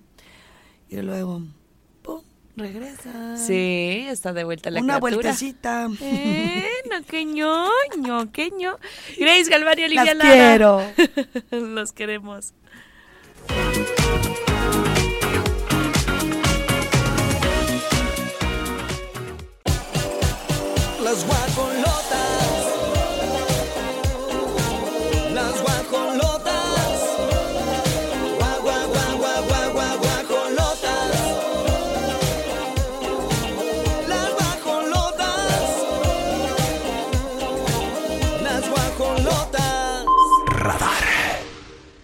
Y luego, Regresa. Sí, está de vuelta la Una criatura. vueltecita. Eh, no, que ñoño, que ño. Grace Galvario, Olivia Las Lara. quiero. Los queremos. Las guapos